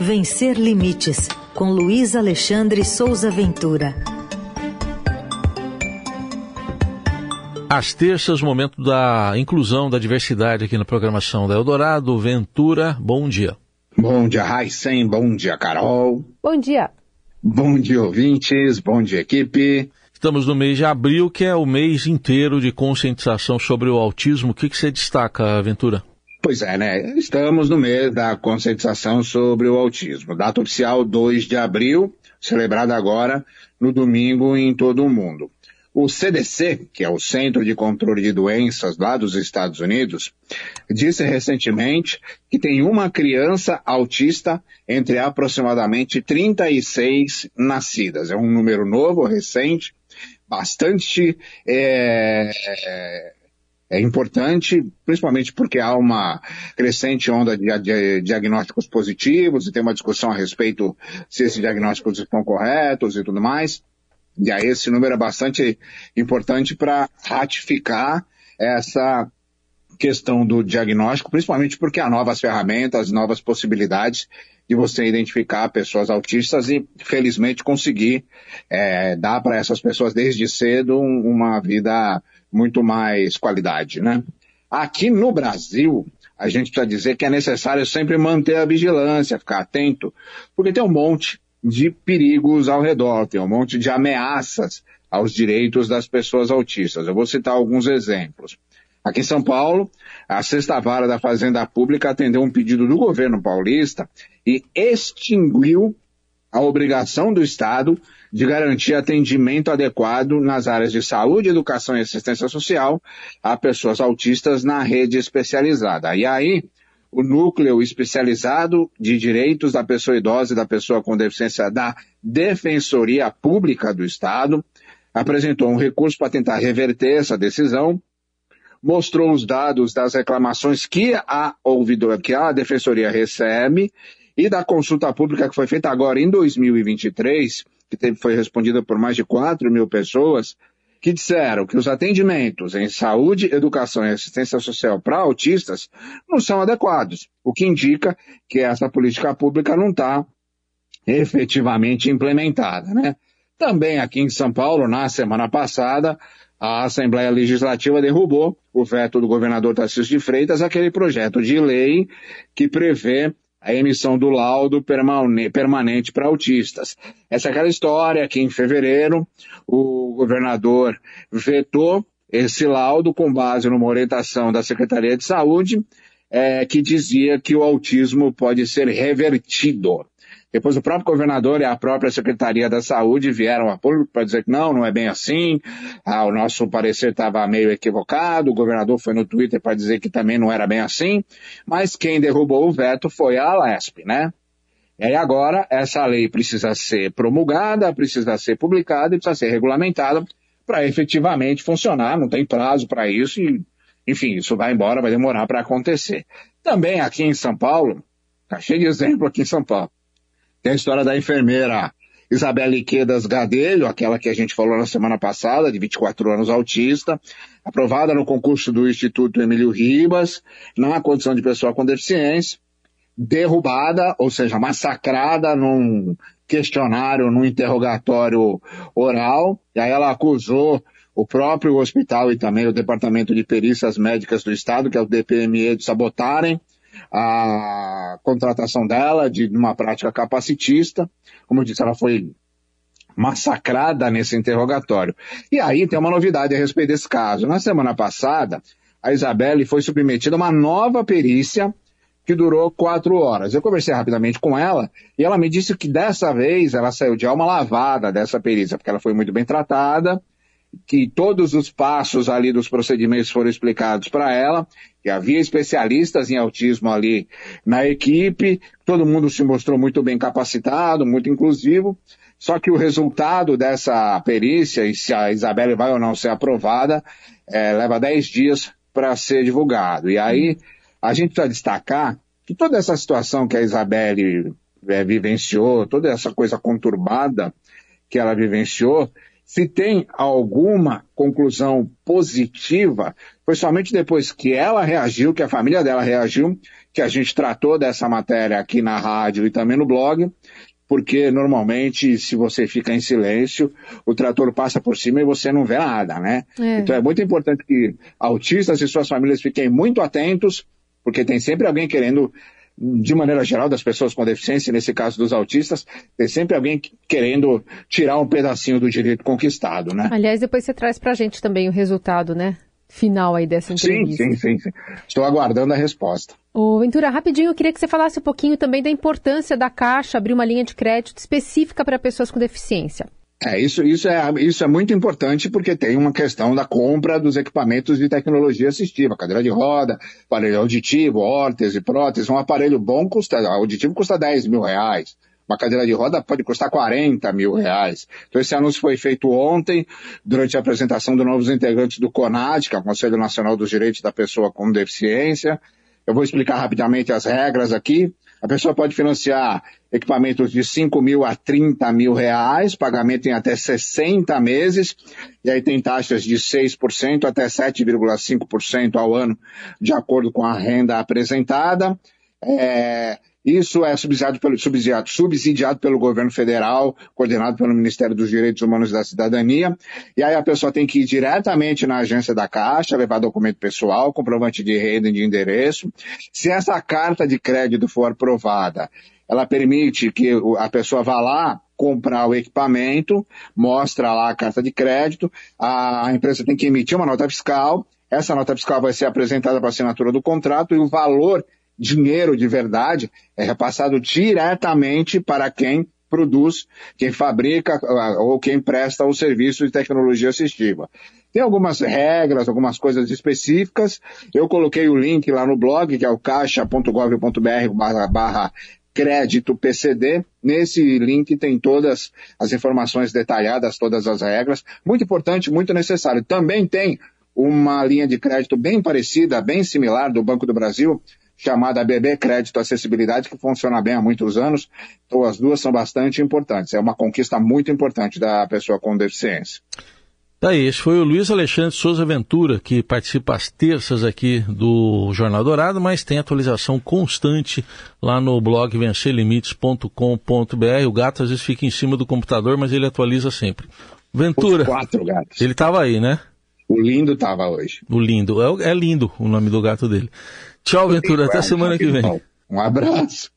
Vencer Limites, com Luiz Alexandre Souza Ventura. Às terças, momento da inclusão da diversidade aqui na programação da Eldorado. Ventura, bom dia. Bom dia, Raíssen. Bom dia, Carol. Bom dia. Bom dia, ouvintes. Bom dia, equipe. Estamos no mês de abril, que é o mês inteiro de conscientização sobre o autismo. O que, que você destaca, Ventura? Pois é, né? Estamos no mês da conscientização sobre o autismo. Data oficial 2 de abril, celebrada agora no domingo em todo o mundo. O CDC, que é o Centro de Controle de Doenças lá dos Estados Unidos, disse recentemente que tem uma criança autista entre aproximadamente 36 nascidas. É um número novo, recente, bastante é, é importante, principalmente porque há uma crescente onda de, diagnósticos positivos e tem uma discussão a respeito se esses diagnósticos estão corretos e tudo mais. E aí esse número é bastante importante para ratificar essa questão do diagnóstico, principalmente porque há novas ferramentas, novas possibilidades de você identificar pessoas autistas e, felizmente, conseguir é, dar para essas pessoas desde cedo uma vida muito mais qualidade, né? Aqui no Brasil, a gente precisa dizer que é necessário sempre manter a vigilância, ficar atento, porque tem um monte de perigos ao redor, tem um monte de ameaças aos direitos das pessoas autistas. Eu vou citar alguns exemplos. Aqui em São Paulo, a Sexta Vara da Fazenda Pública atendeu um pedido do governo paulista e extinguiu a obrigação do Estado de garantir atendimento adequado nas áreas de saúde, educação e assistência social a pessoas autistas na rede especializada. E aí, o núcleo especializado de direitos da pessoa idosa e da pessoa com deficiência da Defensoria Pública do Estado apresentou um recurso para tentar reverter essa decisão, mostrou os dados das reclamações que a ouvidor, que a Defensoria recebe e da consulta pública que foi feita agora em 2023 que teve, foi respondida por mais de 4 mil pessoas, que disseram que os atendimentos em saúde, educação e assistência social para autistas não são adequados, o que indica que essa política pública não está efetivamente implementada. Né? Também aqui em São Paulo, na semana passada, a Assembleia Legislativa derrubou o veto do governador Tarcísio de Freitas, aquele projeto de lei que prevê a emissão do laudo permanente para autistas. Essa é aquela história que em fevereiro o governador vetou esse laudo com base numa orientação da Secretaria de Saúde é, que dizia que o autismo pode ser revertido. Depois o próprio governador e a própria Secretaria da Saúde vieram a público para dizer que não, não é bem assim, ah, o nosso parecer estava meio equivocado, o governador foi no Twitter para dizer que também não era bem assim, mas quem derrubou o veto foi a Alesp, né? E aí agora essa lei precisa ser promulgada, precisa ser publicada e precisa ser regulamentada para efetivamente funcionar, não tem prazo para isso e, enfim, isso vai embora, vai demorar para acontecer. Também aqui em São Paulo, tá cheio de exemplo aqui em São Paulo. Tem a história da enfermeira Isabelle Quedas Gadelho, aquela que a gente falou na semana passada, de 24 anos autista, aprovada no concurso do Instituto Emílio Ribas, na condição de pessoa com deficiência, derrubada, ou seja, massacrada num questionário, num interrogatório oral, e aí ela acusou o próprio hospital e também o Departamento de Perícias Médicas do Estado, que é o DPME, de sabotarem a contratação dela de uma prática capacitista. Como eu disse, ela foi massacrada nesse interrogatório. E aí tem uma novidade a respeito desse caso. Na semana passada, a Isabelle foi submetida a uma nova perícia que durou quatro horas. Eu conversei rapidamente com ela e ela me disse que dessa vez ela saiu de alma lavada dessa perícia, porque ela foi muito bem tratada, que todos os passos ali dos procedimentos foram explicados para ela, que havia especialistas em autismo ali na equipe, todo mundo se mostrou muito bem capacitado, muito inclusivo, só que o resultado dessa perícia, e se a Isabelle vai ou não ser aprovada, é, leva 10 dias para ser divulgado. E aí a gente precisa destacar que toda essa situação que a Isabelle é, vivenciou, toda essa coisa conturbada que ela vivenciou, Se tem alguma conclusão positiva, foi somente depois que ela reagiu, que a família dela reagiu, que a gente tratou dessa matéria aqui na rádio e também no blog, porque normalmente se você fica em silêncio, o trator passa por cima e você não vê nada, né? É. Então é muito importante que autistas e suas famílias fiquem muito atentos, porque tem sempre alguém querendo de maneira geral, das pessoas com deficiência, nesse caso dos autistas, tem sempre alguém querendo tirar um pedacinho do direito conquistado, né? Aliás, depois você traz pra gente também o resultado, né? Final aí dessa entrevista. Sim, sim, sim. sim. Estou aguardando a resposta. Ô, Ventura, rapidinho, eu queria que você falasse um pouquinho também da importância da Caixa abrir uma linha de crédito específica para pessoas com deficiência. É, isso, isso, é, isso é muito importante porque tem uma questão da compra dos equipamentos de tecnologia assistiva, cadeira de roda, aparelho auditivo, órtese, prótese. Um aparelho bom custa, auditivo custa 10 mil reais. Uma cadeira de roda pode custar 40 mil reais. Então esse anúncio foi feito ontem, durante a apresentação dos novos integrantes do CONAD, que é o Conselho Nacional dos Direitos da Pessoa com Deficiência. Eu vou explicar rapidamente as regras aqui. A pessoa pode financiar equipamentos de 5 mil a 30 mil reais, pagamento em até 60 meses, e aí tem taxas de 6% até 7,5% ao ano, de acordo com a renda apresentada. É, isso é subsidiado pelo, subsidiado, subsidiado pelo governo federal, coordenado pelo Ministério dos Direitos Humanos e da Cidadania. E aí a pessoa tem que ir diretamente na agência da Caixa, levar documento pessoal, comprovante de renda e de endereço. Se essa carta de crédito for aprovada, ela permite que a pessoa vá lá comprar o equipamento, mostra lá a carta de crédito, a empresa tem que emitir uma nota fiscal, essa nota fiscal vai ser apresentada para assinatura do contrato e o valor dinheiro de verdade é repassado diretamente para quem produz, quem fabrica ah, ou quem presta o serviço de tecnologia assistiva. Tem algumas regras, algumas coisas específicas. Eu coloquei o link lá no blog, que é o caixa.gov.br barra, crédito PCD. Nesse link tem todas as informações detalhadas, todas as regras. Muito importante, muito necessário. Também tem uma linha de crédito bem parecida, bem similar do Banco do Brasil, chamada BB Crédito Acessibilidade, que funciona bem há muitos anos. Então, as duas são bastante importantes. É uma conquista muito importante da pessoa com deficiência. Daí, esse foi o Luiz Alexandre Souza Ventura, que participa às terças aqui do Jornal Dourado, mas tem atualização constante lá no blog vencerlimites.com.br. O gato às vezes fica em cima do computador, mas ele atualiza sempre. Ventura. Os quatro gatos. Ele estava aí, né? O lindo estava hoje. O lindo. É, é lindo o nome do gato dele. Tchau, Ventura. Até semana que vem. Um abraço.